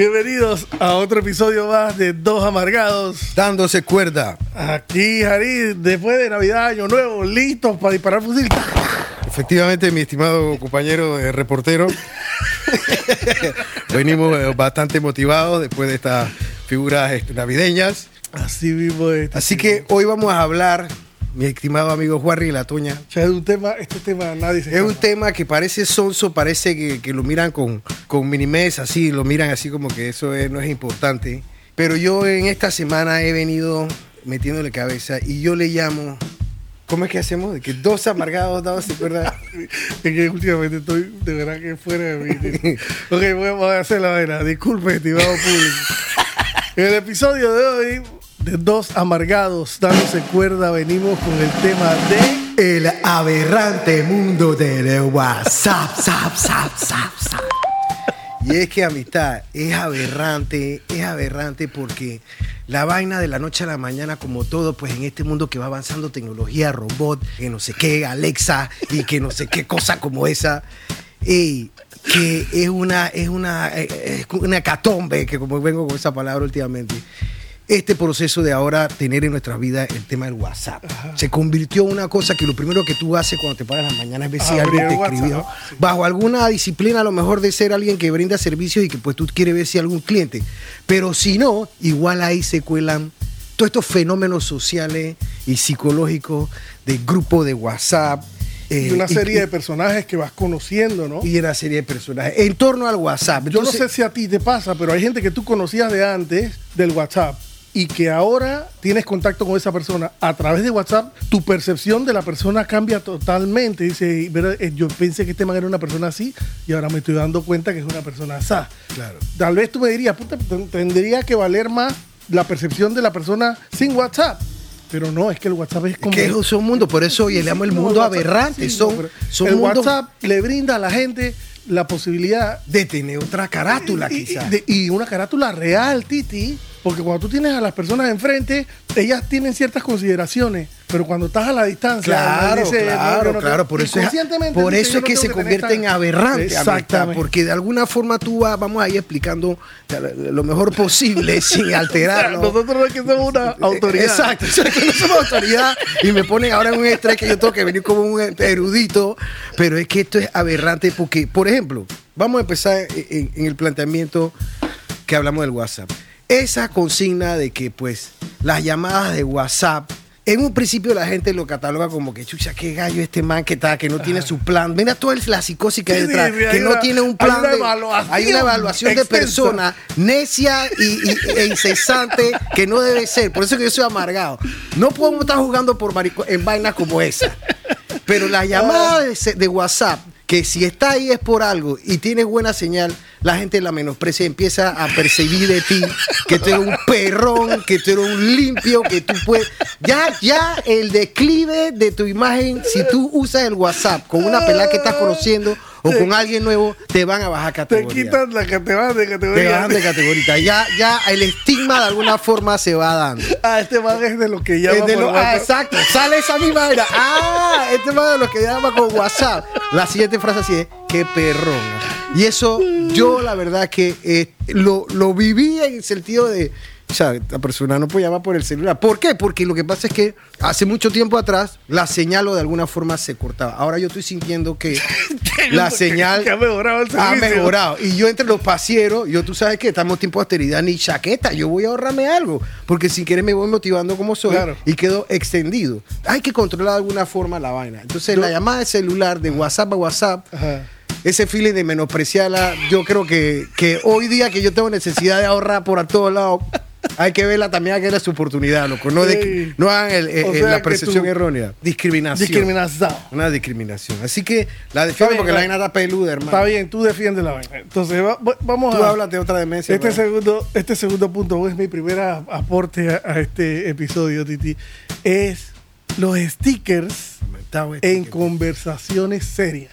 Bienvenidos a otro episodio más de Dos Amargados. Dándose cuerda. Aquí, Jari, después de Navidad, Año Nuevo, listos para disparar fusil. Efectivamente, mi estimado compañero eh, reportero, venimos eh, bastante motivados después de estas figuras este, navideñas. Así mismo es. Así que hoy vamos a hablar, mi estimado amigo Juarri la Toña. O sea, es un tema, este tema nadie se Es un tema que parece sonso, parece que, que lo miran con, con minimes, así, lo miran así como que eso es- no es importante. Pero yo en esta semana he venido metiéndole cabeza y yo le llamo, ¿cómo es que hacemos? De que dos amargados dados se acuerda. Es que últimamente estoy de verdad que fuera de mí. ok, vamos a hacer la vaina. Disculpe, estimado público. En el episodio de hoy, de Dos Amargados, dándose cuerda, venimos con el tema de... El aberrante mundo del WhatsApp, zap, zap, zap, zap. Y es que amistad, es aberrante, es aberrante porque la vaina de la noche a la mañana, como todo, pues en este mundo que va avanzando tecnología, robot, que no sé qué, Alexa y que no sé qué cosa como esa, ey, que es una, es una, eh, es una catombe, que como vengo con esa palabra últimamente, este proceso de ahora tener en nuestra vida el tema del WhatsApp. Se convirtió en una cosa que lo primero que tú haces cuando te paras en la mañana es ver si alguien te escribió. sí. Bajo alguna disciplina, a lo mejor de ser alguien que brinda servicios y que pues tú quieres ver si algún cliente. Pero si no, igual ahí se cuelan todos estos fenómenos sociales y psicológicos de grupo de WhatsApp. Y eh, una serie de personajes que vas conociendo, ¿no? y una serie de personajes en torno al WhatsApp. Yo no sé si a ti te pasa, pero hay gente que tú conocías de antes del WhatsApp y que ahora tienes contacto con esa persona a través de WhatsApp, tu percepción de la persona cambia totalmente. Dice, "Pero, eh, yo pensé que este man era una persona así y ahora me estoy dando cuenta que es una persona así. Claro. Tal vez tú me dirías, puta, ten- tendría que valer más la percepción de la persona sin WhatsApp. Pero no, es que el WhatsApp es como... que es un mundo, por eso hoy le llamo el mundo WhatsApp- aberrante. sí, son no, son el mundos WhatsApp le brinda a la gente la posibilidad de tener otra carátula, y, quizás. y- y una carátula real, Titi, porque cuando tú tienes a las personas enfrente, ellas tienen ciertas consideraciones, pero cuando estás a la distancia, Claro, dice, claro, no claro. Por eso es, por eso que se convierte en aberrante, amistad, Exactamente. porque de alguna forma tú vas, vamos a ir explicando lo mejor posible sin alterarlo. Nosotros no es que somos una autoridad. Exacto, exacto, no somos autoridad y me ponen ahora en un estrés que yo tengo que venir como un erudito, pero es que esto es aberrante porque, por ejemplo, vamos a empezar en, en el planteamiento que hablamos del WhatsApp. Esa consigna de que pues las llamadas de WhatsApp en un principio la gente lo cataloga como que chucha, qué gallo este man que está, que no tiene su plan. Mira toda la psicosis que hay detrás, que hay no una- tiene un hay plan. una de- evaluación hay una evaluación de persona necia y, y- e incesante que no debe ser. Por eso que yo soy amargado. No podemos estar jugando por marico- en vainas como esa. Pero la llamada de, WhatsApp, que si está ahí es por algo y tienes buena señal, la gente la menosprecia y empieza a percibir de ti que tú eres un perrón, que tú eres un limpio, que tú puedes. Ya, ya el declive de tu imagen, si tú usas el WhatsApp con una pelada que estás conociendo o con alguien nuevo, te van a bajar Te categoría. quitan la que te van de Te categoría. bajan de categoría. Ya, ya el estigma de alguna forma se va dando. Ah, este man es de lo que llama Es de por lo- ah, exacto. Sale esa misma era. Ah, este man de los que llama con WhatsApp. La siguiente frase así es, qué perrón. Y eso, yo la verdad que eh, lo, lo viví en el sentido de, o sea, la persona no puede llamar por el celular. ¿Por qué? Porque lo que pasa es que hace mucho tiempo atrás la señal o de alguna forma se cortaba. Ahora yo estoy sintiendo que la señal Que ha mejorado el ha mejorado. Y yo entre los pasieros, yo tú sabes que estamos tiempo de austeridad, ni chaqueta, yo voy a ahorrarme algo, porque sin querer me voy motivando como soy Claro. y quedo extendido. Hay que controlar de alguna forma la vaina. Entonces, Yo- la llamada de celular, de WhatsApp a WhatsApp, Ajá. Ese feeling de menospreciarla, yo creo que, que hoy día que yo tengo necesidad de ahorrar por a todos lados, hay que verla también, hay que darle su oportunidad, loco. No, de no hagan el- el- O sea la percepción tú- errónea. Discriminación. Discriminación. Una discriminación. Así que la defiendo bien, porque la vaina está peluda, hermano. Está bien, tú defiendes la vaina. Entonces, va- va- vamos Tú a... hablas de otra demencia. Este hermano. segundo, este segundo punto es mi primer aporte a, a este episodio, Titi. Es los stickers en conversaciones serias.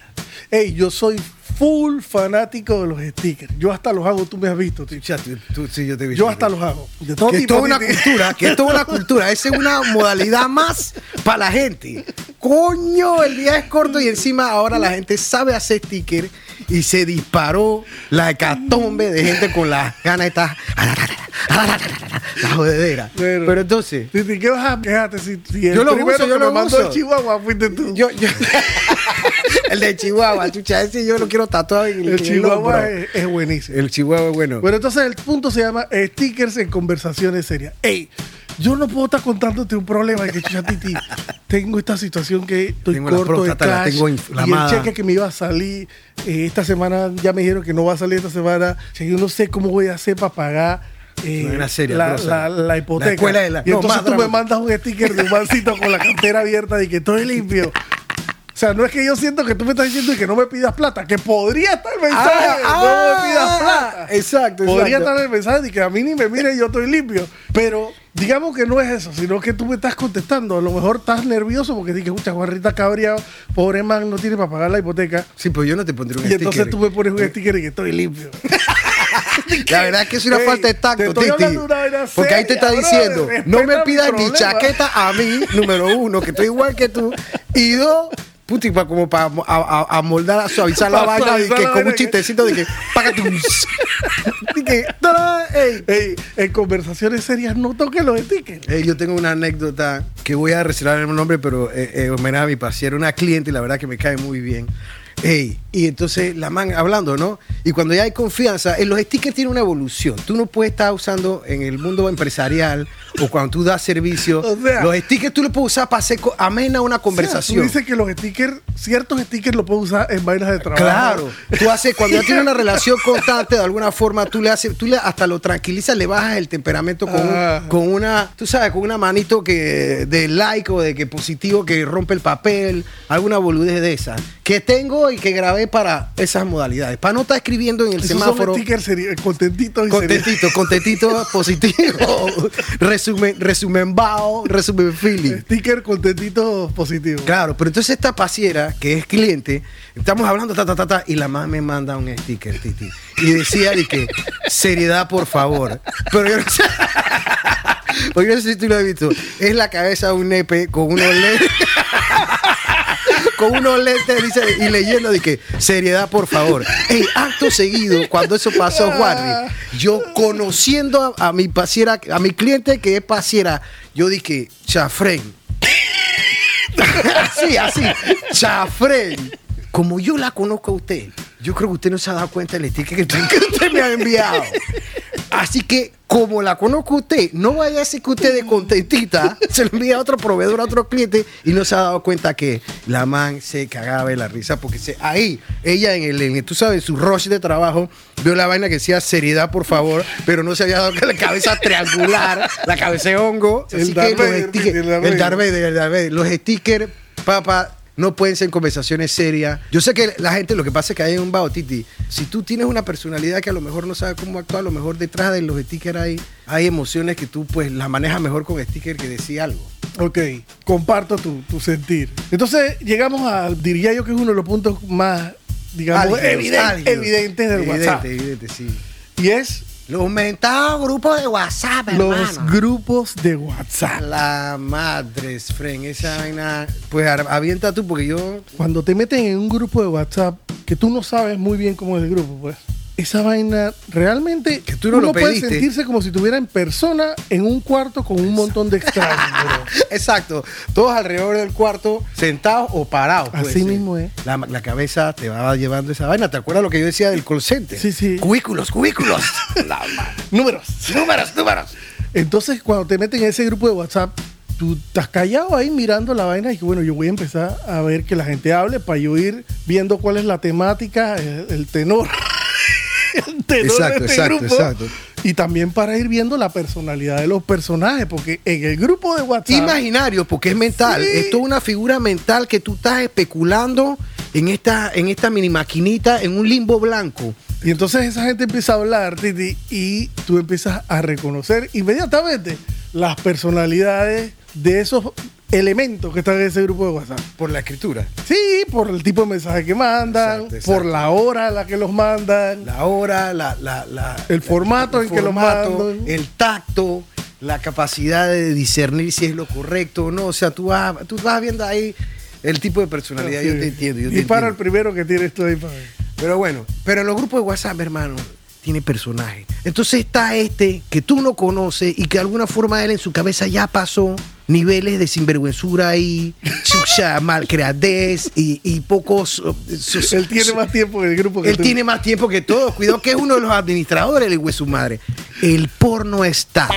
Ey, yo soy full fanático de los stickers. Yo hasta los hago, tú me has visto, Titi. Ya, tú- tú- sí, yo te he visto. Yo hasta los hago. De todo que es tipo, toda una cultura, que es toda una cultura. Esa es una modalidad más para la gente. Coño, el día es corto y encima ahora la gente sabe hacer sticker y se disparó la hecatombe de gente con las ganas de estar. La jodedera. Pero- Pero, entonces. Titi, ¿qué vas a quejarte si, si el Yo lo primero uso, yo que lo me mandó uso. el Chihuahua fuiste tú? Yo, yo- el de Chihuahua, chucha, ese yo lo quiero tatuado en el, el el Chihuahua hombro. es, es buenísimo. El Chihuahua es bueno. Bueno, entonces el punto se llama stickers en conversaciones serias. Ey, yo no puedo estar contándote un problema de que chucha, Titi, tengo esta situación que estoy Tengo la corto de cash tengo y el cheque que me iba a salir eh, esta semana ya me dijeron que no va a salir esta semana. O sea, yo no sé cómo voy a hacer para pagar eh, No, una seria, la, la- la hipoteca. La escuela de la- y no, entonces tú me drama. mandas un sticker de un mancito con la cartera abierta y que estoy limpio. O sea, no es que yo siento que tú me estás diciendo que no me pidas plata, que podría estar el mensaje, Ah, no ah, me pidas plata. exacto, Podría exacto. estar el mensaje de que a mí ni me mire y yo estoy limpio. Pero digamos que no es eso, sino que tú me estás contestando. A lo mejor estás nervioso porque dices, escucha, Juanrita cabreado, pobre man, no tiene para pagar la hipoteca. Sí, pues yo no te pondré un Y entonces sticker. tú me pones un sticker y que estoy limpio. La verdad es que es una Ey, falta de tacto, Titi. Porque ahí te está diciendo, brother, no me mi pidas ni problema. chaqueta a mí, número uno, que estoy igual que tú. Y dos, puti, como para a, moldar, a suavizar la vaina, y que con un chistecito de que, paga tu. Y que, ey. Ey, en conversaciones serias no toques los stickers. Eh, yo tengo una anécdota que voy a reservar el nombre, pero eh, eh, homenaje a mi paciente, una cliente y la verdad que me cae muy bien. Ey, y entonces la man hablando, ¿no? Y cuando ya hay confianza, eh, los stickers tienen una evolución. Tú no puedes estar usando en el mundo empresarial o cuando tú das servicio. O sea- los stickers tú los puedes usar para hacer amena una O sea, conversación. tú dices que los stickers, ciertos stickers los puedes usar en vainas de trabajo. Claro, tú haces, cuando ya tienes una relación constante, de alguna forma, tú le haces, tú le hasta lo tranquilizas, le bajas el temperamento con, un- Ah. con una, tú sabes, con una manito que de like o de que positivo que rompe el papel, alguna boludez de esa, que tengo y que grabé para esas modalidades. Para no estar escribiendo en el Esos semáforo. son stickers contentitos y. Contentito, contentito, positivo, resumen, resumen bao, resumen feeling. Sticker contentito positivo. Claro, pero entonces esta pasiera, que es cliente, estamos hablando, ta, ta, ta, ta, y la más me manda un sticker, Titi. Y decía de que, seriedad, por favor. Pero yo no sé. Porque yo no sé si tú lo has visto. Es la cabeza de un nepe con unos lentes. con unos lentes y leyendo de que, seriedad, por favor. Ey, acto seguido, cuando eso pasó, Juanri, yo conociendo a, mi pasiera, a mi cliente que es pasiera, yo dije, chafren, así, así. Chafren. Como yo la conozco a usted, yo creo que usted no se ha dado cuenta del sticker que usted me ha enviado. Así que, como la conozco usted, no vaya a ser que usted de contentita se lo envía a otro proveedor, a otro cliente, y no se ha dado cuenta que la man se cagaba de la risa, porque se, ahí, ella en el, en tú sabes, su rush de trabajo, vio la vaina que decía seriedad, por favor, pero no se había dado que la cabeza triangular, la cabeza de hongo. El Darth Vader, el Darth Vader. Los stickers, papá, no pueden ser conversaciones serias. Yo sé que la gente, lo que pasa es que hay un bajo, Titi. Si tú tienes una personalidad que a lo mejor no sabe cómo actuar, a lo mejor detrás de los stickers hay, hay emociones que tú pues las manejas mejor con sticker que decir algo. Ok, comparto tu, tu sentir. Entonces, llegamos a, diría yo que es uno de los puntos más, digamos, Álgidos, eviden- álgidos. evidentes del Evidente, WhatsApp. Evidente, sí. Y es Los mentados grupos de WhatsApp, los hermano. grupos de WhatsApp. La madre, Fren, esa vaina. Pues avienta tú, porque yo. Cuando te meten en un grupo de WhatsApp que tú no sabes muy bien cómo es el grupo, pues. Esa vaina realmente Que tú no uno lo puede sentirse como si estuviera en persona en un cuarto con un montón de extraños. bro. Exacto. Todos alrededor del cuarto, sentados o parados. Así mismo es. La, la cabeza te va llevando esa vaina. ¿Te acuerdas lo que yo decía del call center? Sí, sí. Cubículos, cubículos. La Números. números, números. Entonces, cuando te meten en ese grupo de WhatsApp, tú estás callado ahí mirando la vaina y que bueno, yo voy a empezar a ver que la gente hable para yo ir viendo cuál es la temática, el, el tenor. Tenor Exacto, de este exacto, grupo. exacto. Y también para ir viendo la personalidad de los personajes, porque en el grupo de WhatsApp. Imaginario, porque es mental. Sí. Es una figura mental que tú estás especulando en esta, en esta mini maquinita, en un limbo blanco. Y entonces esa gente empieza a hablar, Titi, y tú empiezas a reconocer inmediatamente las personalidades de esos elementos que están en ese grupo de WhatsApp. Por la escritura. Sí, por el tipo de mensaje que mandan, Exacto, exacto. por la hora a la que los mandan. La hora, la, la, la- El formato en que lo mandan. el tacto, la capacidad de discernir si es lo correcto o no. O sea, tú vas, tú vas viendo ahí el tipo de personalidad. Yo te entiendo. Yo te Dispara el primero que tienes tú ahí para. Pero bueno, pero en los grupos de WhatsApp, hermano, tiene personaje. Entonces está este que tú no conoces y que de alguna forma él en su cabeza ya pasó niveles de sinvergüenzura y chucha, malcreadez y, y pocos... eh, Él tiene más tiempo en el grupo que Él tú. tiene más tiempo que todos. Cuidado que es uno de los administradores del su madre. El porno está.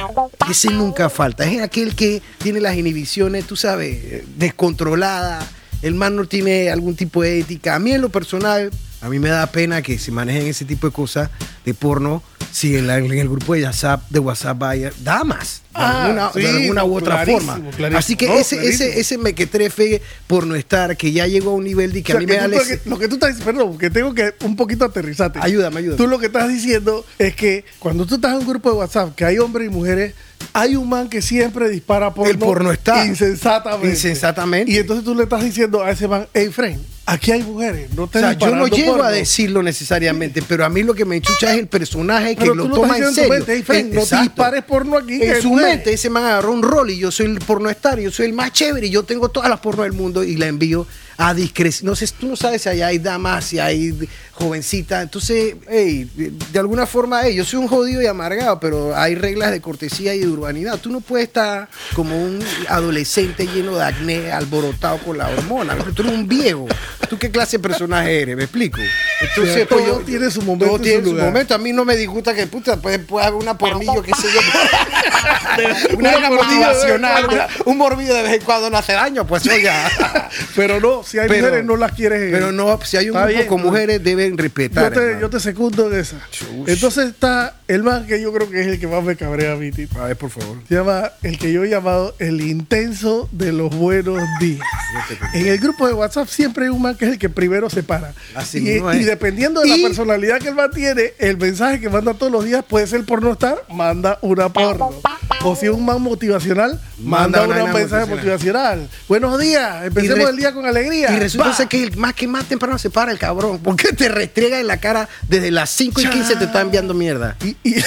Ese nunca falta. Es aquel que tiene las inhibiciones, tú sabes, descontroladas. El man no tiene algún tipo de ética. A mí en lo personal, a mí me da pena que se manejen ese tipo de cosas de porno si en, la- en el grupo de WhatsApp, de WhatsApp vaya damas. De Ah, alguna, de alguna u otra forma. clarísimo. Así que No, ese, clarísimo. ese, ese mequetrefe porno estar que ya llegó a un nivel de que O sea, a mí que me da lo, que, lo que tú estás diciendo, perdón, que tengo que un poquito aterrizarte. Ayúdame, ayúdame. Tú lo que estás diciendo es que cuando tú estás en un grupo de WhatsApp, que hay hombres y mujeres, hay un man que siempre dispara porno. El porno está. Insensatamente. Insensatamente. Y entonces tú le estás diciendo a ese man, hey, friend, aquí hay mujeres, no te O sea, yo no llego porno. a decirlo necesariamente, pero a mí lo que me enchucha es el personaje que Pero lo toma en serio. mente, hey, friend, no te dispares porno aquí. que su duele. Ese man agarró un rol y yo soy el pornoestar, yo soy el más chévere y yo tengo todas las porno del mundo y la envío a discreción. No sé, tú no sabes si allá hay damas, si hay jovencitas. Entonces, hey, de, alguna forma, hey, yo soy un jodido y amargado, pero hay reglas de cortesía y de urbanidad. Tú no puedes estar como un adolescente lleno de acné, alborotado por la hormona. Tú eres un viejo. ¿Tú qué clase de personaje eres? ¿Me explico? Entonces, sea, pues, todo tiene su momento todo su tiene su momento. A mí no me disgusta que puta, puede, puede haber una pornillo, qué sé yo. una, Una una motivacional, un morbillo de vez en cuando no hace daño, pues oiga. Pero no, si hay Pero- mujeres, no las quieres. Pero no, si hay un grupo bien, con mujeres, deben Yo respetar. te, hermano. yo te secundo en esa. Entonces está el man que yo creo que es el que más me cabrea a mí, Tito. A ver, por favor. Se llama el que yo he llamado el intenso de los buenos días. En el grupo de WhatsApp siempre hay un man que es el que primero se para. Así y, mismo y dependiendo de Y- la personalidad que el man tiene, el mensaje que manda todos los días puede ser por no estar, manda una porno. O si es un man motivacional, Manda un mensaje motivacional. Buenos días, empecemos el día con alegría. Y resulta ser que el más que más temprano se para el cabrón. Porque te restriega en la cara desde las 5 y 15 te está enviando mierda. Y, y-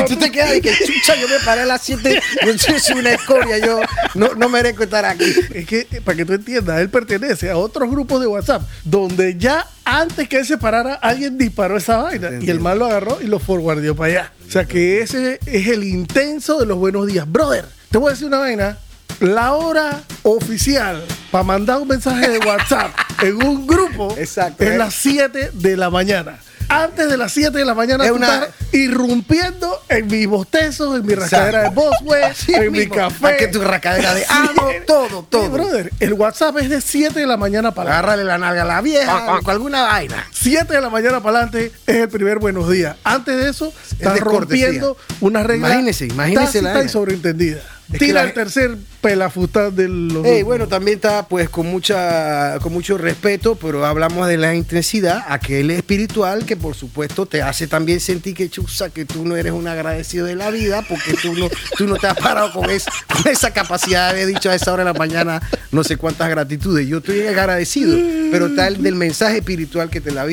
Y tú te quedas de que chucha, yo me paré a las 7, yo soy una escoria, yo no, no merezco estar aquí. Es que, para que tú entiendas, él pertenece a otros grupos de WhatsApp donde ya antes que él se parara, alguien disparó esa vaina y el mal lo agarró y lo forwardeó para allá. O sea que ese es el intenso de los buenos días. Brother, te voy a decir una vaina. La hora oficial para mandar un mensaje de WhatsApp en un grupo Exacto, es eh. las 7 de la mañana. Antes de las 7 de la mañana, Es tú una- estás irrumpiendo en mis bostezos, en mi rascadera de Boswell, en mi café. Ah, que tu rascadera de ano, todo, todo. Sí, brother, el WhatsApp es de 7 de la mañana para. Agárrale la nalga a la vieja, con alguna vaina. 7 de la mañana para adelante es el primer buenos días. Antes de eso, cortesía. rompiendo una regla Imagínese, imagínese la y sobreentendida. Es Tira la- el tercer pelafustán de los Ey, bueno, también está pues con mucha con mucho respeto, pero hablamos de la intensidad, aquel espiritual que por supuesto te hace también sentir que chusa, que tú no eres un agradecido de la vida, porque tú no, tú no te has parado con, es- con esa capacidad de haber dicho a esa hora de la mañana no sé cuántas gratitudes. Yo estoy agradecido, pero está el del mensaje espiritual que te la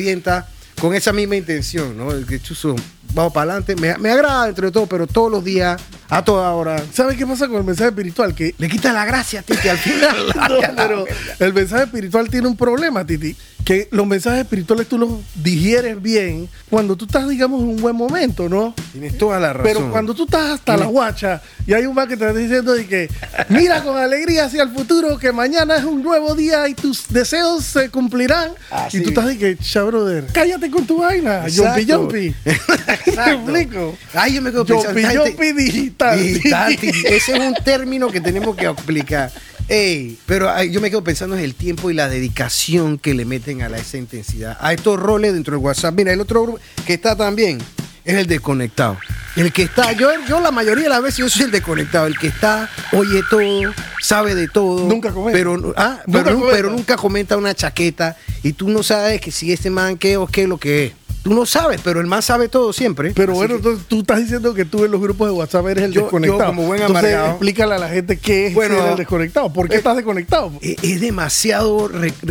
con esa misma intención, ¿no? El que chuzo, vamos para adelante. Me, me agrada entre todo, pero todos los días, a toda hora. ¿Sabes qué pasa con el mensaje espiritual? Que Le quita la gracia, Titi, al final. No, pero el mensaje espiritual tiene un problema, Titi. Que los mensajes espirituales tú los digieres bien cuando tú estás, digamos, en un buen momento, ¿no? Tienes toda la razón. Pero cuando tú estás hasta la guacha y hay un man que te está diciendo de que mira con alegría hacia el futuro que mañana es un nuevo día y tus deseos se cumplirán. Así. Y tú estás de que, cha, brother, cállate con tu vaina, Exacto. Jumpy. ¿Te explico? Ay, yo me quedo pensando. Gente- Jumpy digital. Digital. Ese es un término que tenemos que explicar. Ey, pero ay, yo me quedo pensando en el tiempo y la dedicación que le meten a la, esa intensidad. A estos roles dentro del WhatsApp. Mira, el otro grupo que está también es el desconectado. El que está, yo, yo la mayoría de las veces yo soy el desconectado. El que está, oye todo, sabe de todo. Nunca comenta. Pero, ah, Nunca pero, comenta. pero nunca comenta una chaqueta. Y tú no sabes que si este man qué o qué es lo que es. Tú no sabes, pero el man sabe todo siempre. Pero Así bueno, que- entonces tú estás diciendo que tú en los grupos de WhatsApp eres el Yo- desconectado. yo como buen Entonces, explícale a la gente qué es Bueno, ser el desconectado. ¿Por qué eh, estás desconectado? Eh, es demasiado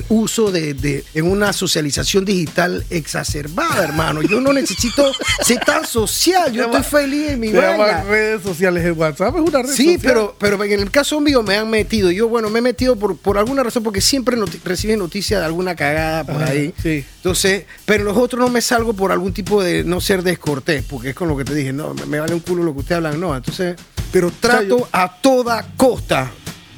uso de, de- en una socialización digital exacerbada, hermano. Yo no necesito ser tan social. Yo estoy feliz en mi vaina. redes sociales. El WhatsApp es una red Sí, social. pero, pero en el caso mío me han metido. Yo, bueno, me he metido por, por alguna razón, porque siempre reciben noticias de alguna cagada por Ajá, ahí. sí. Entonces, pero los otros no me salgo por algún tipo de no ser descortés, porque es con lo que te dije, no, me, me vale un culo lo que ustedes hablan, no. Entonces, pero trato yo- a toda costa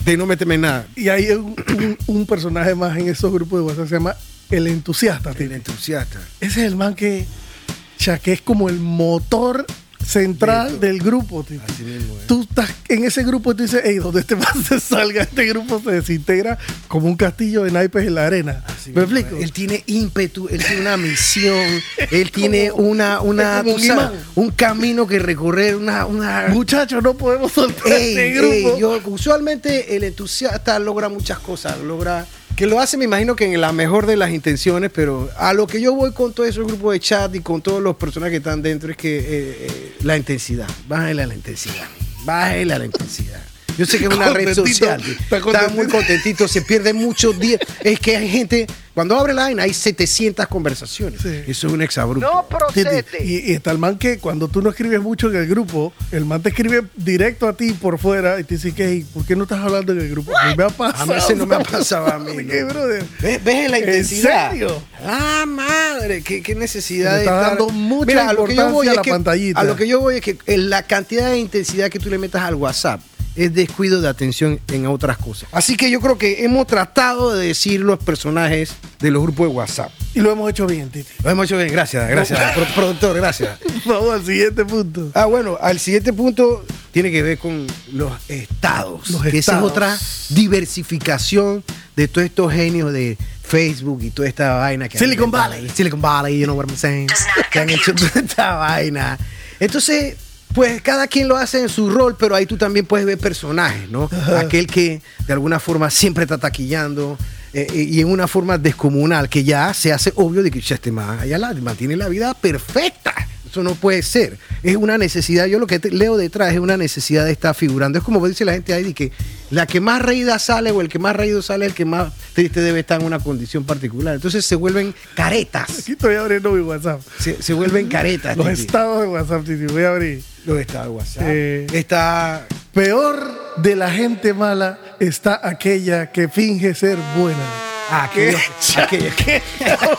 de no meterme en nada. Y hay un, un- un personaje más en esos grupos de WhatsApp se llama el entusiasta. El entusiasta. Ese es el man que, ya que es como el motor central del grupo. Titi. Así mismo es. Tú estás en ese grupo y tú dices, hey, donde este man se salga, este grupo se desintegra como un castillo de naipes en la arena. Así ¿Me mismo explico? es. Él tiene ímpetu, él tiene una misión, él tiene una, una, un sabes, imán. un camino que recorrer, una, una Muchachos, no podemos soltar Ey, este ey, grupo. yo, usualmente el entusiasta logra muchas cosas, logra que lo hace, me imagino que en la mejor de las intenciones, pero a lo que yo voy con todo esos grupos de chat y con todos los personajes que están dentro es que eh, eh, la intensidad, bájale a la intensidad, bájale a la intensidad. Yo sé que es una red social, está muy contentito, se pierde muchos días. Es que hay gente, cuando abre la vaina hay 700 conversaciones. Sí. Eso es un exabrupto. No procede. Y, y está el man que cuando tú no escribes mucho en el grupo, el man te escribe directo a ti por fuera y te dice que, "Hey, ¿por qué no estás hablando en el grupo? A mí me ha pasado. A mí ese no me ha pasado a mí, ¿Qué, brother? ¿Ves, ves la ¿En intensidad? serio? Ah, madre, qué, qué necesidad de está estar- dando mucha Mira, a lo que yo voy importancia a es la que, pantallita. A lo que yo voy es que en la cantidad de intensidad que tú le metas al WhatsApp es descuido de atención en otras cosas. Así que yo creo que hemos tratado de decir los personajes de los grupos de WhatsApp. Y lo hemos hecho bien, Titi. Lo hemos hecho bien, gracias, gracias, pro- productor, gracias. Vamos al siguiente punto. Ah, bueno, al siguiente punto tiene que ver con los estados. Los que esa es estados. otra diversificación de todos estos genios de Facebook y toda esta vaina que han Silicon. Valley. Silicon Valley, you know what I'm saying. Que han hecho toda esta vaina. Entonces, pues cada quien lo hace en su rol, pero ahí tú también puedes ver personajes, ¿no? Aquel que de alguna forma siempre está taquillando. eh, eh, y en una forma descomunal que ya se hace obvio de que "Che, este man allá la, mantiene la vida perfecta. Eso no puede ser. Es una necesidad. Yo lo que te- leo detrás es una necesidad de estar figurando. Es como dice la gente ahí, de que la que más reída sale o el que más reído sale, el que más triste debe estar en una condición particular. Entonces se vuelven caretas. Aquí estoy abriendo mi WhatsApp. Se, se vuelven caretas. Los Titi. estados de WhatsApp, Titi. Voy a abrir. Estados de WhatsApp. Eh. Está. Peor de la gente mala está aquella que finge ser buena. ah, aquellos, aquellos,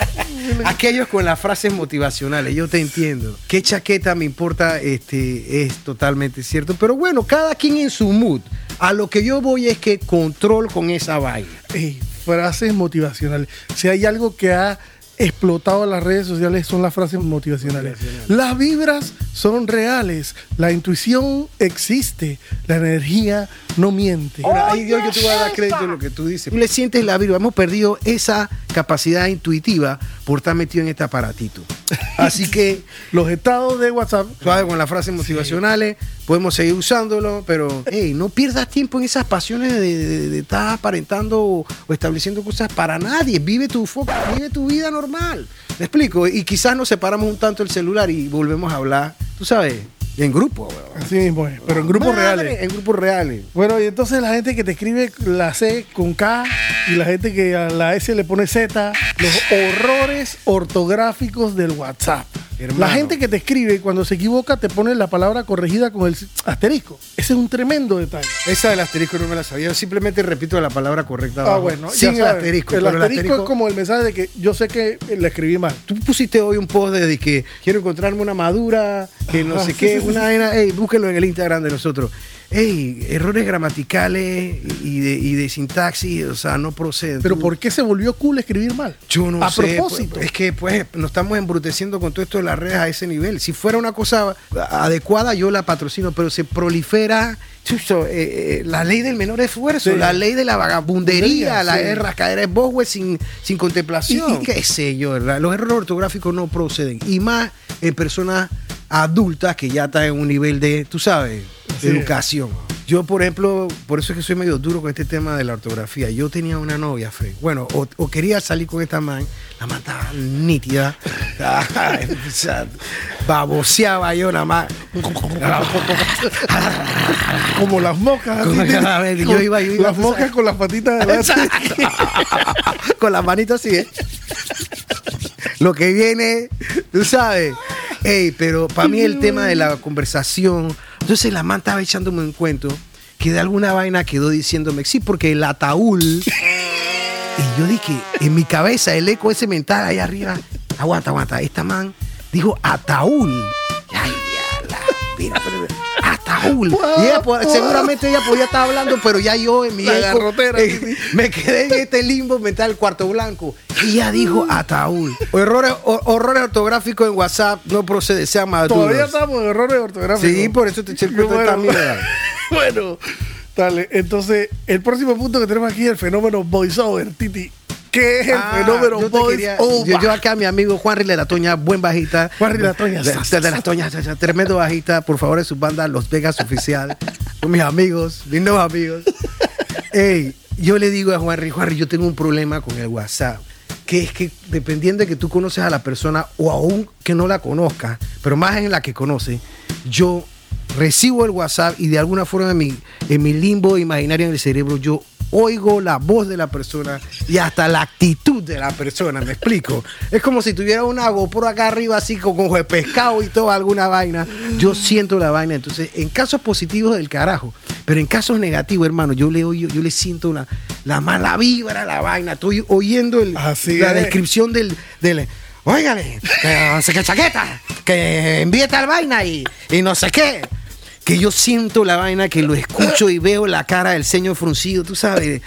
aquellos con las frases motivacionales, yo te entiendo. Qué chaqueta me importa, este, es totalmente cierto. Pero bueno, cada quien en su mood. A lo que yo voy es que control con esa vaina. Ey, frases motivacionales. Si hay algo que ha explotado las redes sociales son las frases motivacionales. Las vibras son reales, la intuición existe, la energía no miente. Ahora, ahí Dios, yo te voy a dar crédito en lo que tú dices. Tú le sientes la vibra. Hemos perdido esa capacidad intuitiva por estar metido en este aparatito. Así que Los estados de WhatsApp suave con las frases motivacionales, podemos seguir usándolo, pero hey, no pierdas tiempo en esas pasiones de, de- de estar aparentando o, o estableciendo cosas para nadie. Vive tu foco, vive tu vida normal. ¿Me explico? Y quizás nos separamos un tanto el celular y volvemos a hablar, tú sabes, en grupo. weón. Así mismo es, pero en grupos Madre, reales. En grupos reales. Bueno, y entonces la gente que te escribe la C con K y la gente que a la S le pone Z, los horrores ortográficos del WhatsApp. Hermano. La gente que te escribe cuando se equivoca te pone la palabra corregida con el asterisco. Ese es un tremendo detalle. Esa del asterisco no me la sabía. Yo simplemente repito la palabra correcta. Ah, bueno, sin el asterisco. El pero asterisco, es como el mensaje de que yo sé que le escribí mal. Tú pusiste hoy un post de que quiero encontrarme una madura, que no Ah, sé sí, qué, sí, sí, una. Ey, búsquenlo en el Instagram de nosotros. Ey, errores gramaticales y de, y de sintaxis, o sea, no proceden. Pero ¿por qué se volvió cool escribir mal? Yo no a sé. propósito. pues, es que pues nos estamos embruteciendo con todo esto de las redes a ese nivel. Si fuera una cosa adecuada, yo la patrocino, pero se prolifera chucho, eh, eh, la ley del menor esfuerzo, Sí. la ley de la vagabundería, Bundería, la sí. en bosque sin, sin contemplación. Y- y- qué sé yo, ¿verdad? Los errores ortográficos no proceden. Y más en personas adultas que ya están en un nivel de, tú sabes, Sí. de educación. Yo, por ejemplo, por eso es que soy medio duro con este tema de la ortografía. Yo tenía una novia, Fred. Bueno, o, o quería salir con esta man, la man estaba nítida. O sea, baboseaba yo nada más. Como las moscas. Como así, yo iba- yo iba, las tú moscas sabes. con las patitas delante. con las manitos así, ¿eh? Lo que viene, tú sabes. Ey, pero para mí el tema de la conversación. Entonces la man estaba echándome un cuento que de alguna vaina quedó diciéndome, sí, porque el ataúd. Y yo dije, en mi cabeza, el eco ese mental ahí arriba. Aguanta, aguanta. Esta man dijo ataúd. Ay, ya, la, mira, pero- ataúd. Y ella, po- seguramente ella podía estar hablando, pero ya yo en mi La eco, garrotera. eh, me quedé en este limbo mental, cuarto blanco. Ella dijo ataúd. Errores, horrores ortográficos en WhatsApp no procede, sean maduros. Todavía estamos en errores ortográficos. Sí, por eso te eché el cuento de esta mierda. bueno, dale. Entonces, el próximo punto que tenemos aquí es el fenómeno voiceover, Titi. ¿Qué es el Ah, fenómeno yo te quería- yo, yo acá, mi amigo Juan de la Toña, buen bajista. Juanri de la Toña. De, ya, ya, tremendo bajista. Por favor, en su banda Los Vegas Oficial. Con mis amigos, mis nuevos amigos. Ey, yo le digo a Juanri, Juanri, yo tengo un problema con el WhatsApp. Que es que dependiendo de que tú conoces a la persona o aún que no la conozcas, pero más en la que conoce, yo recibo el WhatsApp y de alguna forma en mi, en mi limbo imaginario en el cerebro yo oigo la voz de la persona y hasta la actitud de la persona, me explico. Es como si tuviera una GoPro acá arriba así con ojo de pescado y toda alguna vaina. Yo siento la vaina. Entonces, en casos positivos del carajo, pero en casos negativos, hermano, yo le oyo, yo le siento una, la mala vibra, la vaina. Estoy oyendo el- Así la es. descripción del, del Óigale, que no sé qué chaqueta, que envíe tal vaina y, y no sé qué. Que yo siento la vaina, que lo escucho y veo la cara del ceño fruncido, tú sabes.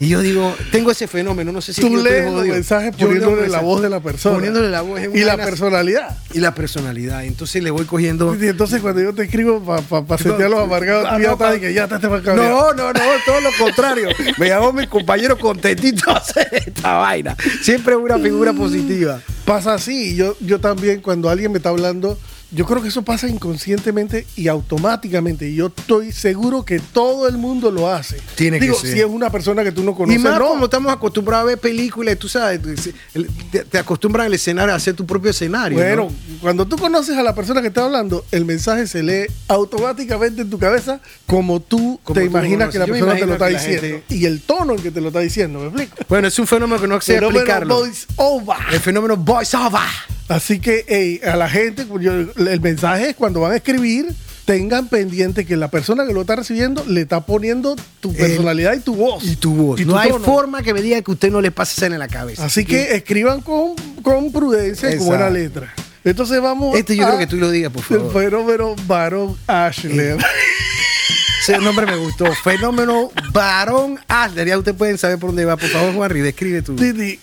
Y yo digo, tengo ese fenómeno, no sé si Tú es lees los mensajes poniéndole la voz de la persona. Poniéndole la voz. es Y la vaina- personalidad. Y la personalidad. Entonces le voy cogiendo. Y entonces cuando yo te escribo para pa, pa sentir los amargados, tú ya no, estás que ya estás te va a No, no, no, todo lo contrario. Me llamó mi compañero contentito a hacer esta vaina. Siempre una figura positiva. Pasa así. Yo, yo también, cuando alguien me está hablando, yo creo que eso pasa inconscientemente y automáticamente. Y yo estoy seguro que todo el mundo lo hace. Tiene que Digo, ser. si es una persona que tú no conoces, y más no. como estamos acostumbrados a ver películas, tú sabes, te, te acostumbran al escenario a hacer tu propio escenario. Bueno, ¿no? cuando tú conoces a la persona que está hablando, el mensaje se lee automáticamente en tu cabeza como tú Como te tú imaginas que la persona te lo está diciendo. Y el tono en que te lo está diciendo, ¿me explico? Bueno, es un fenómeno que no sé explicarlo. voice over. El fenómeno voice over. Así que ey, a la gente, pues, yo- el mensaje es cuando van a escribir, tengan pendiente que la persona que lo está recibiendo le está poniendo tu personalidad y tu voz. Y tu voz. Y no tu hay tono. forma que me diga que usted no le pase en la cabeza. Así que escriban con, con prudencia y con buena letra. Entonces vamos Este yo a creo que tú lo digas, por El favor. fenómeno varón Ashler. Ese nombre me gustó. Fenómeno varón Asler. Ya ustedes pueden saber por dónde va. Por favor, Juanri, describe tú. Titi,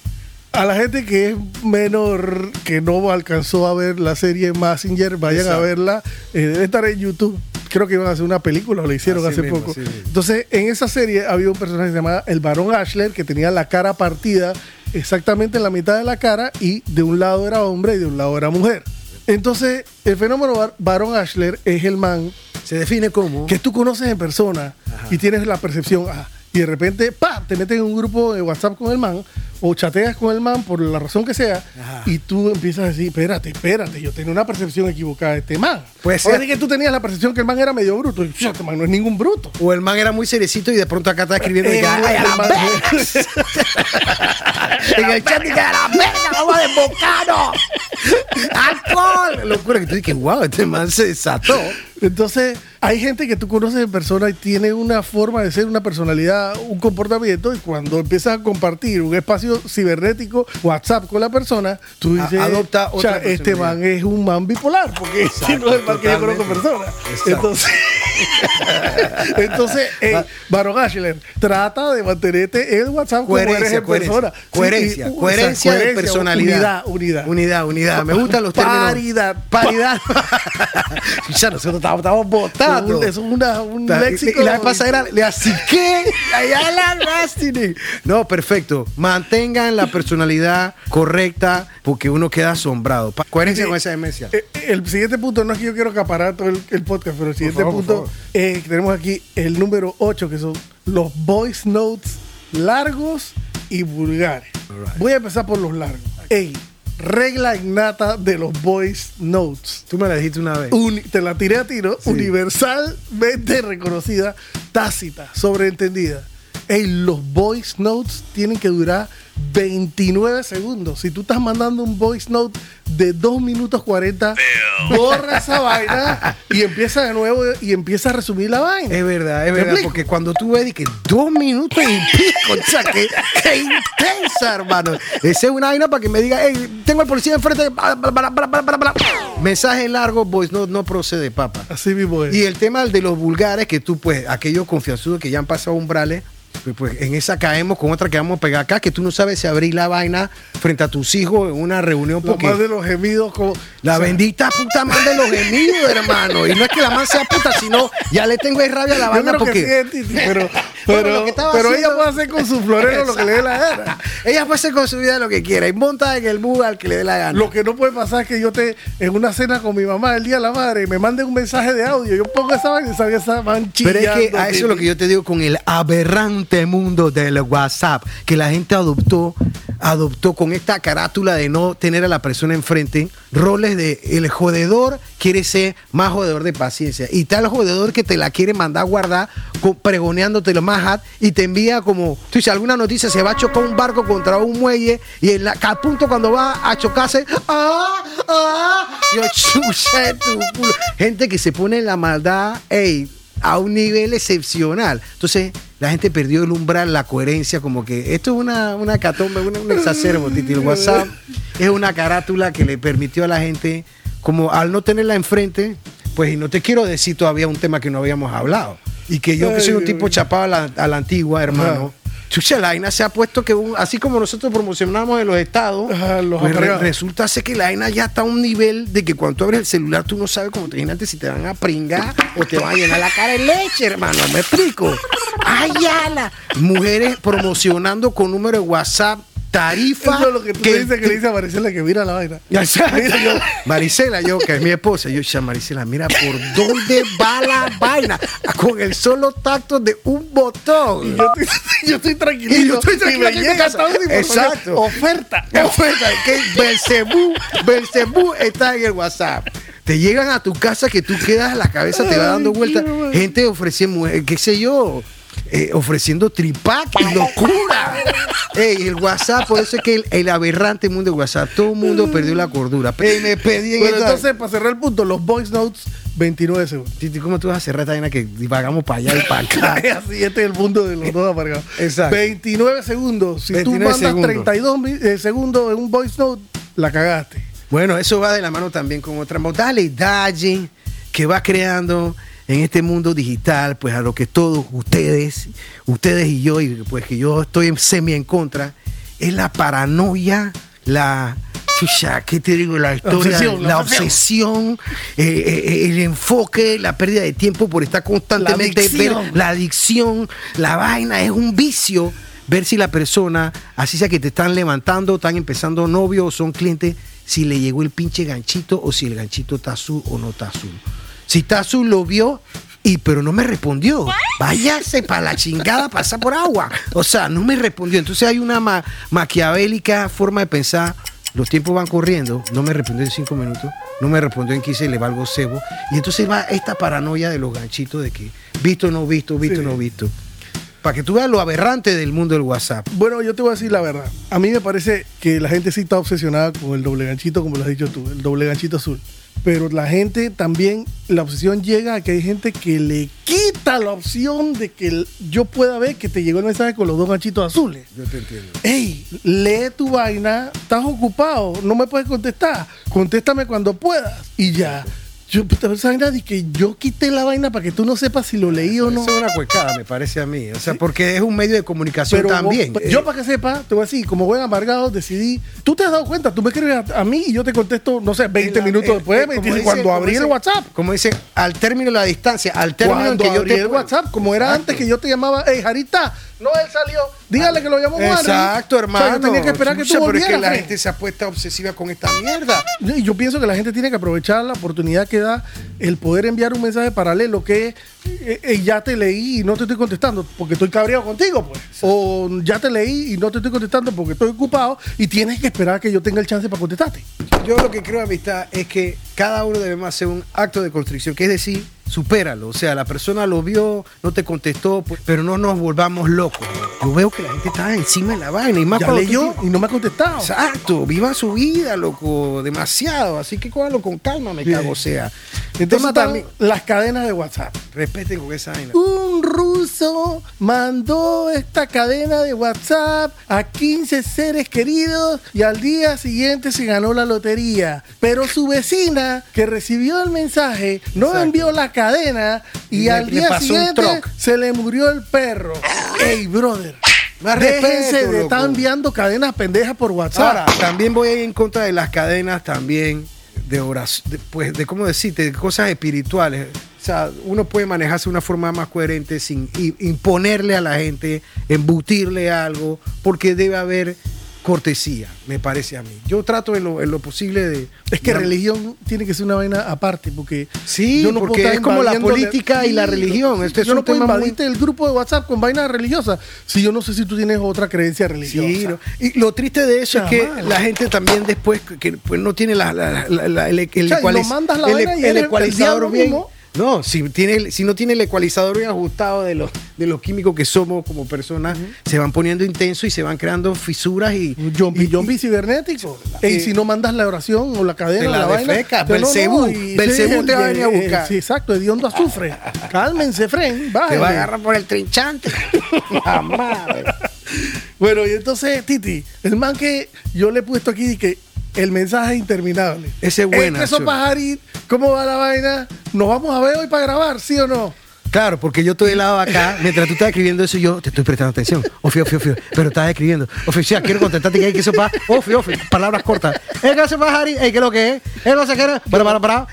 a la gente que es menor, que no alcanzó a ver la serie Massinger, vayan Exacto. a verla. Eh, debe estar en YouTube. Creo que iban a hacer una película, o la hicieron Así hace mismo, poco. Entonces, en esa serie había un personaje que se llamaba el Barón Ashler, que tenía la cara partida exactamente en la mitad de la cara y de un lado era hombre y de un lado era mujer. Entonces, el fenómeno Bar- Barón Ashler es el man Se define como. que tú conoces en persona y tienes la percepción, ah, y de repente, pa, te metes en un grupo de WhatsApp con el man o chateas con el man por la razón que sea Ajá. y tú empiezas a decir, espérate, espérate, yo tenía una percepción equivocada de este man. Ser. di que tú tenías la percepción que el man era medio bruto. Y, "Chu, este man no es ningún bruto. O el man era muy cerecito y de pronto acá está escribiendo y Eh, "Ay, a la man- verga". En el chat dice, a la verga, vamos a desbocarnos. ¡Alcohol! Locura que tú dices, wow, este man se desató. Entonces, hay gente que tú conoces en persona y tiene una forma de ser, una personalidad, un comportamiento, y cuando empiezas a compartir un espacio cibernético, WhatsApp con la persona, tú A- dices, adopta otra "Cha, este personalidad". man es un man bipolar, porque si no es el man que yo conozco en persona. Exacto. Entonces, entonces eh, Baron Ashler, trata de mantenerte en WhatsApp como eres Coherencia, en coherencia. persona. Sí, Coherencia, o sea, coherencia de personalidad. Unidad, unidad. Unidad, unidad. Me gustan los términos. Paridad. Paridad. ya nosotros estamos, votando. Eso es una, un Ta- léxico. Y la vez pasada era, le asiqué, allá la Rastini. No, perfecto. Mantengan la personalidad correcta porque uno queda asombrado. Coherencia con esa demencia. Eh, El siguiente punto, no es que yo quiero acaparar todo el, el podcast, pero el siguiente favor, punto. Eh, tenemos aquí el número 8, que son los voice notes largos y vulgares. Voy a empezar por los largos. Ey, regla innata de los voice notes. Tú me la dijiste una vez. Uni- te la tiré a tiro, Sí. universalmente reconocida, tácita, sobreentendida. Ey, los voice notes tienen que durar 29 segundos. Si tú estás mandando un voice note de 2 minutos 40, borra esa vaina y empieza de nuevo y empieza a resumir la vaina. Es verdad, es ¿Me verdad, explico? porque cuando tú ves que dos minutos y pico, o sea, que, que intensa, hermano. Esa es una vaina para que me diga, hey, tengo al policía enfrente. bla, bla, bla, bla, bla, bla, bla. Mensaje largo, voice no, no procede, papa. Así mismo es. Y el tema de los vulgares, que tú, pues, aquellos confianzudos que ya han pasado umbrales, pues, pues, en esa caemos con otra que vamos a pegar acá, que tú no sabes si abrir la vaina frente a tus hijos en una reunión porque más de los gemidos como... la o sea, bendita puta man de los gemidos, hermano. Y no es que la man sea puta, sino ya le tengo ahí rabia a la vaina porque. sí, Titi, pero, Bueno, pero, lo que pero ella haciendo- puede hacer con su florero lo que le dé la gana. Ella puede hacer con su vida lo que quiera y monta en el bus al que le dé la gana. Lo que no puede pasar es que yo te en una cena con mi mamá el día de la madre y me manden un mensaje de audio. Yo pongo esa vaina y salga esa man Pero es que a eso es lo que yo te digo con el aberrante mundo del WhatsApp, que la gente adoptó, adoptó con esta carátula de no tener a la persona enfrente, roles de el jodedor quiere ser más jodedor de paciencia y tal jodedor que te la quiere mandar a guardar pregoneándote lo más hat y te envía como, tú dices, alguna noticia, se va a chocar un barco contra un muelle y en la, a punto cuando va a chocarse, ¡ah! ¡ah! Yo chucha tu culo. Gente que se pone en la maldad, ey, a un nivel excepcional. Entonces, la gente perdió el umbral, la coherencia, como que esto es una, una catombe, un exacerbo, Titi. El WhatsApp es una carátula que le permitió a la gente, como al no tenerla enfrente, pues, y no te quiero decir todavía un tema que no habíamos hablado. Y que yo, que soy un tipo chapado a la, a la antigua, hermano. Chucha, la vaina se ha puesto que, un- así como nosotros promocionamos en los estados, Ajá, los pues re- resulta ser que la vaina ya está a un nivel de que cuando tú abres el celular tú no sabes como te imaginaste si te van a pringar o te van a llenar la cara de leche, hermano. ¿Me explico? ¡Ay, ala! Mujeres promocionando con número de WhatsApp, tarifa. Eso es lo que tú que- me dices que le dice a Maricela que mira la vaina. Sabes, yo- que es mi esposa, yo, ya Maricela, mira por dónde va la vaina con el solo tacto de un botón. Yo estoy, yo estoy tranquilito. Y yo estoy tranquilo y me llega. Exacto. Oferta. ¿Qué oferta? Que Belcebú, Belcebú está en el WhatsApp. Te llegan a tu casa que tú quedas, la cabeza te va dando bueno. Gente ofreciendo, qué sé yo, eh, ofreciendo tripac y locura. Ey, el WhatsApp, por eso es que el, el aberrante mundo de WhatsApp, todo el mundo perdió la cordura. Ey, me pedí en Bueno, esta- entonces, para cerrar el punto, los voice notes, 29 segundos. Titi, ¿cómo tú vas a cerrar esta vaina que divagamos para allá y para acá? Es así, este es el mundo de los dos aparegados. Exacto. 29 segundos. Si 29 tú mandas segundos. 32 mi- eh, segundos en un voice note, la cagaste. Bueno, eso va de la mano también con otra modalidad que va creando en este mundo digital, pues a lo que todos ustedes, ustedes y yo, y pues que yo estoy en semi en contra, es la paranoia, la, chucha, ¿qué te digo? La historia, obsesión, la, la obsesión, eh, eh, el enfoque, la pérdida de tiempo por estar constantemente, La adicción. ver- la adicción, la vaina, es un vicio ver si la persona, así sea que te están levantando, están empezando novio o son clientes, si le llegó el pinche ganchito o si el ganchito está azul o no está azul. Azul lo vio y pero no me respondió. Váyase para la chingada, pasa por agua. O sea, no me respondió. Entonces hay una ma- maquiavélica forma de pensar. Los tiempos van corriendo, no me respondió en cinco minutos, no me respondió en 15, le valgo cebo. Y entonces va esta paranoia de los ganchitos de que visto, no visto, visto, Sí. no visto. Para que tú veas lo aberrante del mundo del WhatsApp. Bueno, yo te voy a decir la verdad. A mí me parece que la gente sí está obsesionada con el doble ganchito, como lo has dicho tú, el doble ganchito azul. Pero la gente también, la obsesión llega a que hay gente que le quita la opción de que yo pueda ver que te llegó el mensaje con los dos ganchitos azules. Yo te entiendo. Ey, lee tu vaina, estás ocupado, no me puedes contestar. Contéstame cuando puedas. Y ya. Yo, vaina de que yo quité la vaina para que tú no sepas si lo leí o no. Eso es una cuecada, me parece a mí. O sea, porque es un medio de comunicación Pero también. vos- Eh, yo para que sepa, te voy a decir, como buen amargado, decidí. Tú te has dado cuenta, tú me escribes a, a mí y yo te contesto, no sé, 20 en la- minutos eh, después, eh, 25, dice- cuando abrí el WhatsApp. Como dicen, al término de la distancia, al término en Cuando que yo abrí te el WhatsApp, como era Exacto. antes que yo te llamaba, hey, Jarita, no, él salió. Dígale que lo llamó Juan. Exacto, hermano. O sea, yo tenía que esperar que tú Chucha, pero es que volvieras, la Fred. gente se ha puesto obsesiva con esta mierda. Y Yo pienso que la gente tiene que aprovechar la oportunidad que da el poder enviar un mensaje paralelo que eh, eh, ya te leí y no te estoy contestando porque estoy cabreado contigo, pues. O ya te leí y no te estoy contestando porque estoy ocupado y tienes que esperar que yo tenga el chance para contestarte. Yo lo que creo, amistad, es que cada uno debemos hacer un acto de constricción, que es decir, supéralo. O sea, la persona lo vio, no te contestó, pues, pero no nos volvamos locos. Yo veo que la gente está encima de la vaina y más Ya leyó y no me ha contestado. Exacto, viva su vida, loco, demasiado. Así que cógalo con calma, me cago, o sea. Entonces también, las cadenas de WhatsApp. respeten con esa vaina. Un ruso mandó esta cadena de WhatsApp a 15 seres queridos y al día siguiente se ganó la lotería. Pero su vecina que recibió el mensaje no Exacto. envió la cadena y Le- al día siguiente se le murió el perro. Ey, brother. Más Déjense respeto, de estar enviando cadenas pendejas por WhatsApp. Ahora, también voy a ir en contra de las cadenas también de oración, de, pues, de cómo decirte, de cosas espirituales. O sea, uno puede manejarse de una forma más coherente sin imponerle a la gente, embutirle algo, porque debe haber cortesía, me parece a mí. Yo trato en lo, en lo posible de... Es que de- religión tiene que ser una vaina aparte, porque Sí, porque es como la política y la religión. Este es yo no puedo muy- invadirte el grupo de WhatsApp con vainas religiosas si yo no sé si tú tienes otra creencia religiosa. Sí, no. y lo triste de eso es que la gente también después que, pues, no tiene la, la- la- la- el, el O sea, lo mandas la el- vaina y el ecualizador mismo. No, si, tiene, si no tiene el ecualizador bien ajustado de los, de los químicos que somos como personas, se van poniendo intensos y se van creando fisuras y. Un Zombie, y- zombie cibernético. Eh, y si no mandas la oración o la cadena la la vaina. Belcebú, y- Belcebú sí, te va a venir a eh, buscar. Sí, exacto, hediondo azufre. Cálmense, Fren, te va a agarrar por el trinchante. Madre. Bueno, y entonces, Titi, el man que yo le he puesto aquí que el mensaje es interminable. Ese es Entre esos pajarit, ¿cómo va la vaina? ¿Nos vamos a ver hoy para grabar, sí o no? Claro, porque yo estoy del lado de acá, mientras tú estás escribiendo eso, yo te estoy prestando atención. Ofi, ofi, ofi, pero estás escribiendo. Oficial, quiero contestarte que hay que sopa. Ofi, ofi, palabras cortas. ¿Es que se va, Harry? ¿Es que lo que es? ¿Es no se quiere? Para, para, para.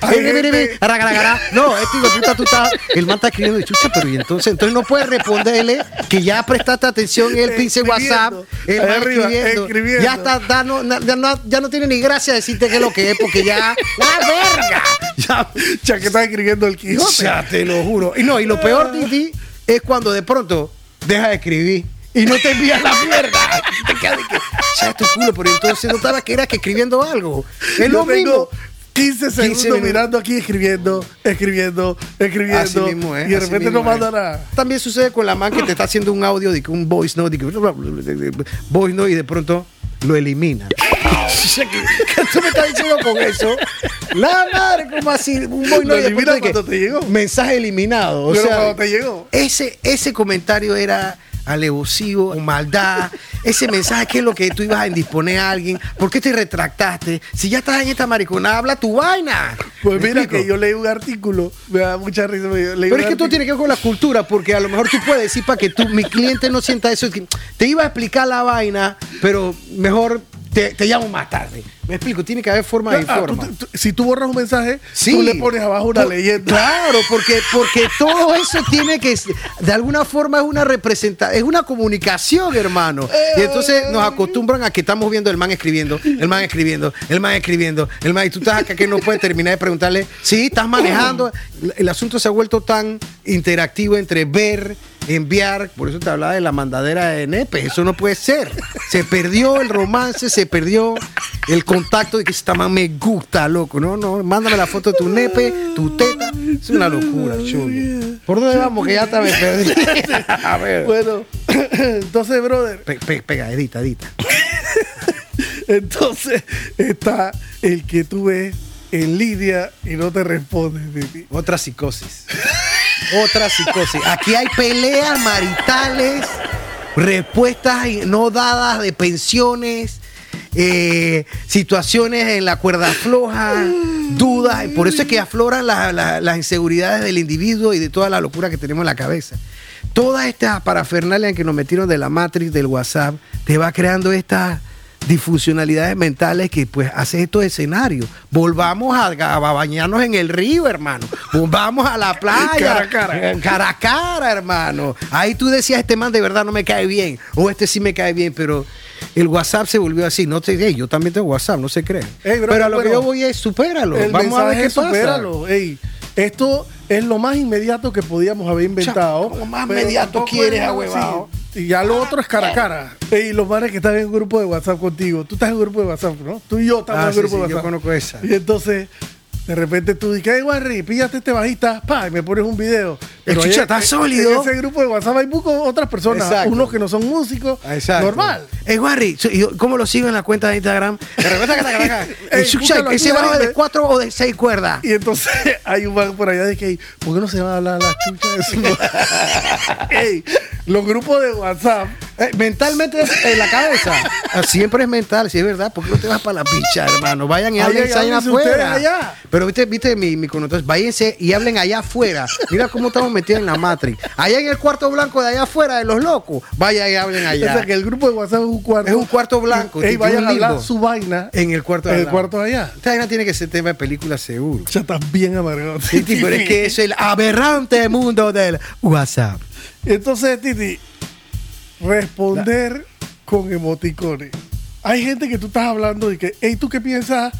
Gara. No, este hijo de puta, tú estás. El man está escribiendo y chucha, pero y entonces, entonces no puedes responderle que ya prestaste atención en el pinche WhatsApp. Ahí man arriba, escribiendo. escribiendo. Ya está, da- no, ya, no, ya no tiene ni gracia decirte qué es lo que es, porque ya. ¡La verga! Ya. Ya que estás escribiendo el Quijote. Ya te lo juro. Y no, y lo peor, Titi, es cuando de pronto deja de escribir y no te envías la mierda. Te quedas de que, ya tu culo, pero entonces no estabas que era que escribiendo algo. Es lo mismo. tengo 15 segundos mirando aquí, escribiendo, escribiendo, escribiendo. Así mismo es, y de así repente no manda nada. También sucede con la man que te está haciendo un audio, de que un voice note, de que voice note y de pronto lo elimina. ¿Qué tú me estás diciendo con eso? La madre, ¿cómo así? Un voice Lo note y de elimina que te llegó. Mensaje eliminado. O Pero sea, cuando te llegó. Ese, ese comentario era alevosivo, maldad. Ese mensaje que es lo que tú ibas a indisponer a alguien. ¿Por qué te retractaste? Si ya estás en esta mariconada, habla tu vaina. Pues ¿Me mira explico? que yo leí un artículo, me da mucha risa. leí Pero es que artículo- tienes que ver con la cultura, porque a lo mejor tú puedes decir para que tú, mi cliente no sienta eso. Te iba a explicar la vaina, pero mejor te, te llamo más tarde. Me explico, tiene que haber forma Ah, tú- forma. tú- si tú borras un mensaje, Sí. tú le pones abajo una leyenda. Claro, porque, porque todo eso tiene que, de alguna forma es una representación, es una comunicación, hermano. Y entonces nos acostumbran a que estamos viendo el man escribiendo, el man escribiendo, el man escribiendo, el man, y tú estás acá que no puedes terminar de preguntarle, sí, estás manejando. El asunto se ha vuelto tan interactivo entre ver, enviar, por eso te hablaba de la mandadera de nepe, eso no puede ser. Se perdió el romance, se perdió el contacto de que esta man me gusta, loco. No, no, mándame la foto de tu nepe, tu teta. Es una locura, chulo. ¿Por dónde vamos? Que ya te me perdí. A ver. Bueno, entonces, brother, Pe- pe- pega, edita, edita. entonces está el que tú ves en línea y no te responde, Titi. Otra psicosis. Otra psicosis. Aquí hay peleas maritales, respuestas no dadas de pensiones, eh, situaciones en la cuerda floja, dudas. Por eso es que afloran la- la- las inseguridades del individuo y de toda la locura que tenemos en la cabeza. Toda esta parafernalia en que nos metieron de la Matrix, del WhatsApp, te va creando estas disfuncionalidades mentales que pues hace estos escenarios. Volvamos a, a bañarnos en el río, hermano. Volvamos a la playa. Cara a cara. Eh, Cara a cara, hermano. Ahí tú decías, este man de verdad no me cae bien. O este sí me cae bien, pero el WhatsApp se volvió así. No te hey, yo también tengo WhatsApp, no se. Ey, bro, pero a lo que yo voy es supéralo. Vamos a ver qué pasa. Ey, esto es lo más inmediato que podíamos haber inventado. ¿cómo más inmediato quieres, es- ahuevado? sí. Y ya lo otro es cara a cara. Ey, los manes que están en un grupo de WhatsApp contigo. Tú estás en un grupo de WhatsApp, ¿no? Tú y yo estamos Ah, en un sí, grupo sí, de yo WhatsApp. conozco esa. Y entonces, de repente tú dices, hey, Warry, píllate este bajista, pa, y me pones un video. El ahí- chucha está sólido. En ese grupo de WhatsApp hay muchas otras personas, Exacto. unos que no son músicos. Exacto. Normal. Ey, ¿y ¿cómo lo sigo en la cuenta de Instagram? De repente. Ey, El chucha, ese bajo de cuatro o de seis cuerdas. Y entonces hay un man por allá de que, ¿por qué no se va a hablar la chucha de su Ey, los grupos de WhatsApp. Eh, mentalmente en la cabeza. Ah, Siempre es mental, si es verdad. ¿Por qué no te vas para la picha, hermano? Vayan y hablen, ustedes afuera. allá. Pero viste, viste mi, mi connotación. Váyanse y hablen allá afuera. Mira cómo estamos metidos en la Matrix. Allá en el cuarto blanco de allá afuera, de los locos. Vayan y hablen O allá. sea, que el grupo de WhatsApp es un cuarto. Es un cuarto blanco, tipo vayan a hablar su vaina En el cuarto de en el allá. cuarto de allá. Esta vaina tiene que ser tema de película seguro. Ya estás bien amargado. Sí, pero es que es el aberrante mundo del WhatsApp. Entonces, Titi, responder con emoticones. Hay gente que tú estás hablando de que, hey, ¿tú qué piensas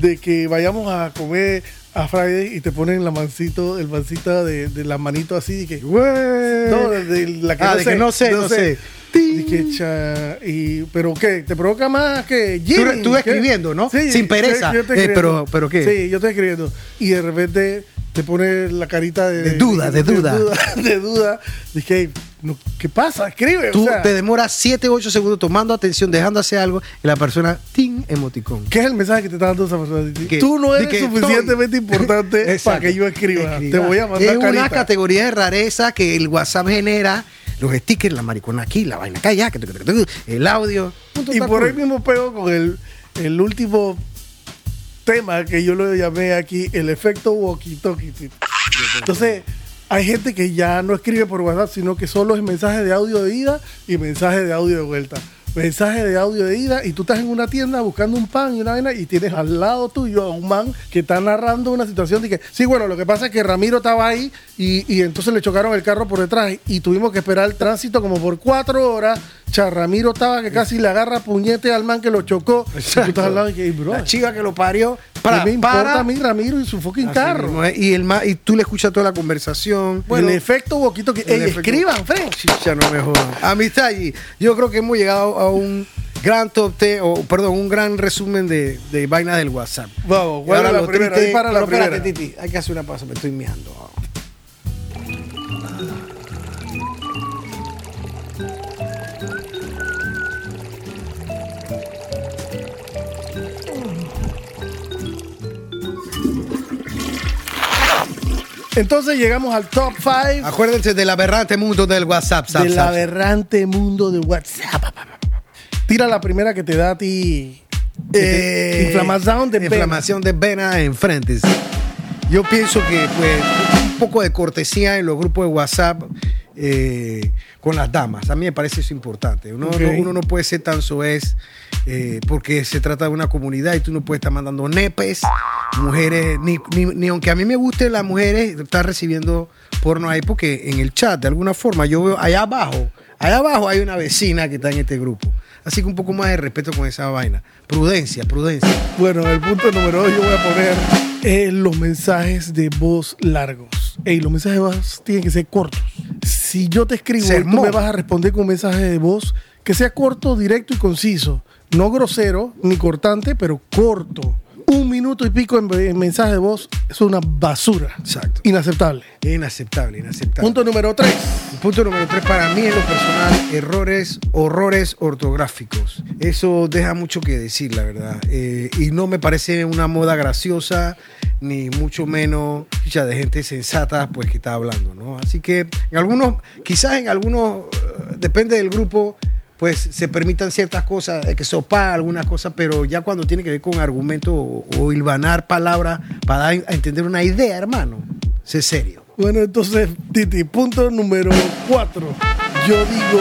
de que vayamos a comer a Friday y te ponen la mancito, el mancito de, de la manito así, de que, no, de, de la que Ah, no de sé, que no sé, no sé. Y que, cha, y, pero qué, te provoca más que Jimmy, tú escribiendo, ¿no? Sí, Sin pereza. yo Eh, pero- pero ¿qué? Sí, yo estoy escribiendo. Y de repente te pone la carita de, De duda, de duda. De duda. De duda. Dije, no, ¿qué pasa? Escribe. Tú o sea, te demoras 7, 8 segundos tomando atención, dejando hacer algo, y la persona, ¡ting! emoticón. ¿Qué es el mensaje que te está dando esa persona? Que- Tú no eres suficientemente estoy- importante para que yo escriba. Escriba. Te voy a mandar Es una carita. categoría de rareza que el WhatsApp genera. Los stickers, la maricona aquí, la vaina acá, tu, el audio. Y por ahí mismo pego con el, el último tema que yo lo llamé aquí, el efecto walkie-talkie. Entonces, hay gente que ya no escribe por WhatsApp, sino que solo es mensaje de audio de ida y mensaje de audio de vuelta. Mensaje de audio de ida y tú estás en una tienda buscando un pan y una vaina y tienes al lado tuyo a un man que está narrando una situación de que, sí, bueno, lo que pasa es que Ramiro estaba ahí y, y entonces le chocaron el carro por detrás y tuvimos que esperar el tránsito como por cuatro horas. Cha, Ramiro estaba que casi le agarra puñete al man que lo chocó. Y tú estás al lado y que, "Ey, bro, La chica que lo parió. ¿qué Para, me importa para. a mí Ramiro y su fucking Así carro? mismo es. y, el ma- y tú le escuchas toda la conversación. el efecto boquito que, el ey, efecto- escriban, Fred. Chicha, no me jodan. Amistad allí. Yo creo que hemos llegado a un gran top 10, o perdón, un gran resumen de, de vainas del WhatsApp. Vamos, Y ¿cuál ahora la primera? triste- Dispara la pero espérate, primera. Titi, hay que hacer una pausa, me estoy meando. Entonces llegamos al top 5 Acuérdense del aberrante mundo del WhatsApp. zap, del zap. aberrante mundo de WhatsApp. Tira la primera que te da a ti. Eh, inflamación de vena. inflamación de vena en frentes. Yo pienso que pues un poco de cortesía en los grupos de WhatsApp eh, con las damas. A mí me parece eso importante. Uno, Ok. no, uno no puede ser tan soez eh, porque se trata de una comunidad y tú no puedes estar mandando nepes, mujeres, ni, ni- ni aunque a mí me gusten las mujeres, estar recibiendo porno ahí porque en el chat, de alguna forma, yo veo allá abajo, allá abajo hay una vecina que está en este grupo. Así que un poco más de respeto con esa vaina. Prudencia, prudencia. Bueno, el punto número 2 yo voy a poner eh, los mensajes de voz largos. Ey, los mensajes de voz tienen que ser cortos. Si yo te escribo y tú me vas a responder con un mensaje de voz que sea corto, directo y conciso. No grosero ni cortante, pero corto. Un minuto y pico en, en mensaje de voz es una basura. Exacto. Inaceptable. Inaceptable, inaceptable. Punto número 3. Punto número tres, para mí en lo personal, errores, horrores ortográficos. Eso deja mucho que decir, la verdad. Eh, y no me parece una moda graciosa, ni mucho menos ya, de gente sensata pues que está hablando, ¿no? Así que en algunos, quizás en algunos, eh, depende del grupo, pues se permitan ciertas cosas, eh, que sopa algunas cosas, pero ya cuando tiene que ver con argumento o, o hilvanar palabras para dar a entender una idea, hermano, sé serio. Bueno, entonces, Titi, punto número 4. Yo digo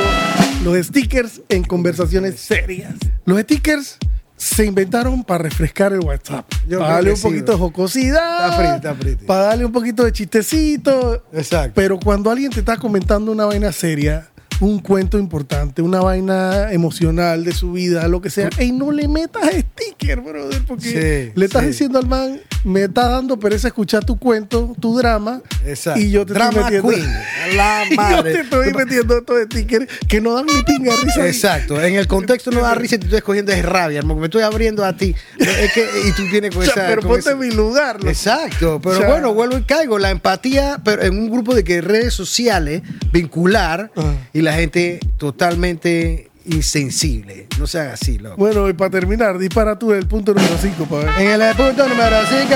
los stickers en conversaciones serias. Los stickers se inventaron para refrescar el WhatsApp. Yo para darle un sí, poquito de jocosidad. Está pretty, está pretty. Para darle un poquito de chistecito. Exacto. Pero cuando alguien te está comentando una vaina seria, un cuento importante, una vaina emocional de su vida, lo que sea, ey, no le metas sticker, brother, porque Sí, le estás sí. diciendo al man, me estás dando pereza escuchar tu cuento, tu drama, Exacto. y yo te Drama estoy metiendo, queen. La y yo madre. te estoy metiendo estos stickers que no dan ni pinga risa. Exacto, en el contexto no da risa y te estoy escogiendo es rabia, porque me estoy abriendo a ti. Es que, y tú vienes con O sea, esa. pero con ponte en mi lugar. loco. Exacto, pero O sea- bueno, vuelvo y caigo. La empatía, pero en un grupo de que redes sociales, vincular, y la gente totalmente insensible. No se haga así, loco. Bueno, y para terminar, dispara tú el punto número 5 para ver. En el punto número 5,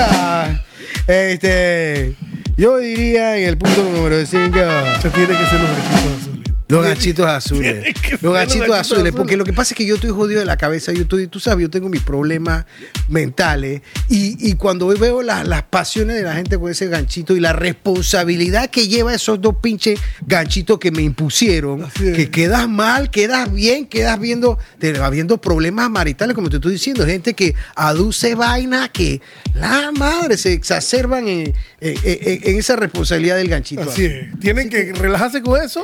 este, yo diría en el punto número 5, Se tiene que ser los equipos. Los ganchitos azules. Los ganchitos azules, porque lo que pasa es que yo estoy jodido de la cabeza, yo estoy, tú sabes, yo tengo mis problemas mentales y, y cuando veo las, las pasiones de la gente con ese ganchito y la responsabilidad que lleva esos dos pinches ganchitos que me impusieron, es. que quedas mal, quedas bien, quedas viendo, te va viendo problemas maritales, como te estoy diciendo, gente que aduce vaina que la madre se exacerban en, en- en- en esa responsabilidad del ganchito. Así es. Tienen que relajarse con eso.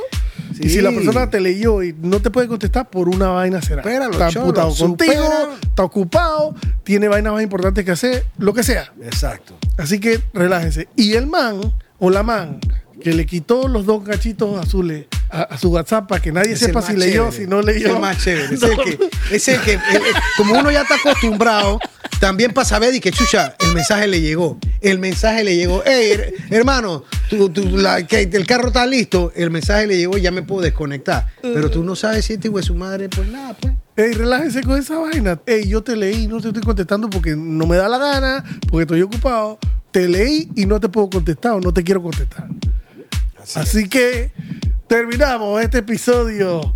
Y si la persona te leyó y no te puede contestar, por una vaina será. Supéralo, está amputado contigo, supera. está ocupado, tiene vainas más importantes que hacer, lo que sea. Exacto. Así que relájense. Y el man o la man que le quitó los dos gachitos azules a, a su WhatsApp para que nadie Es sepa si leyó, chévere. si no leyó. Es el más chévere. Es el que, es el que el- el- como uno ya está acostumbrado, también para saber y que chucha, el mensaje le llegó. El mensaje le llegó. Hey, her- hermano, tú- tú- la- que el carro está listo. El mensaje le llegó, ya me puedo desconectar. Pero tú no sabes si este de su madre, pues nada, pues. Ey, relájense con esa vaina. Ey, yo te leí, no te estoy contestando porque no me da la gana, porque estoy ocupado. Te leí y no te puedo contestar o no te quiero contestar. Así, que terminamos este episodio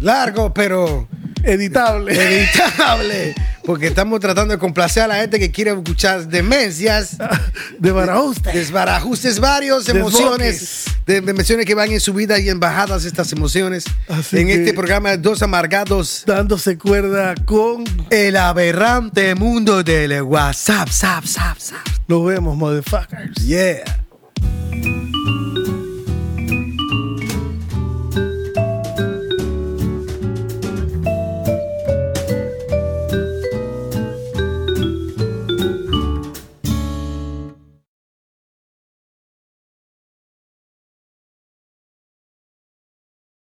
Largo, pero editable. editable. Porque estamos tratando de complacer a la gente que quiere escuchar demencias. de Barajuste. desbarajustes varios, emociones, de, emociones que van en subida y en bajadas estas emociones. Así en este programa Dos Amargados, Dándose cuerda con. el aberrante mundo del WhatsApp, zap, zap, zap. Nos vemos, motherfuckers. Yeah.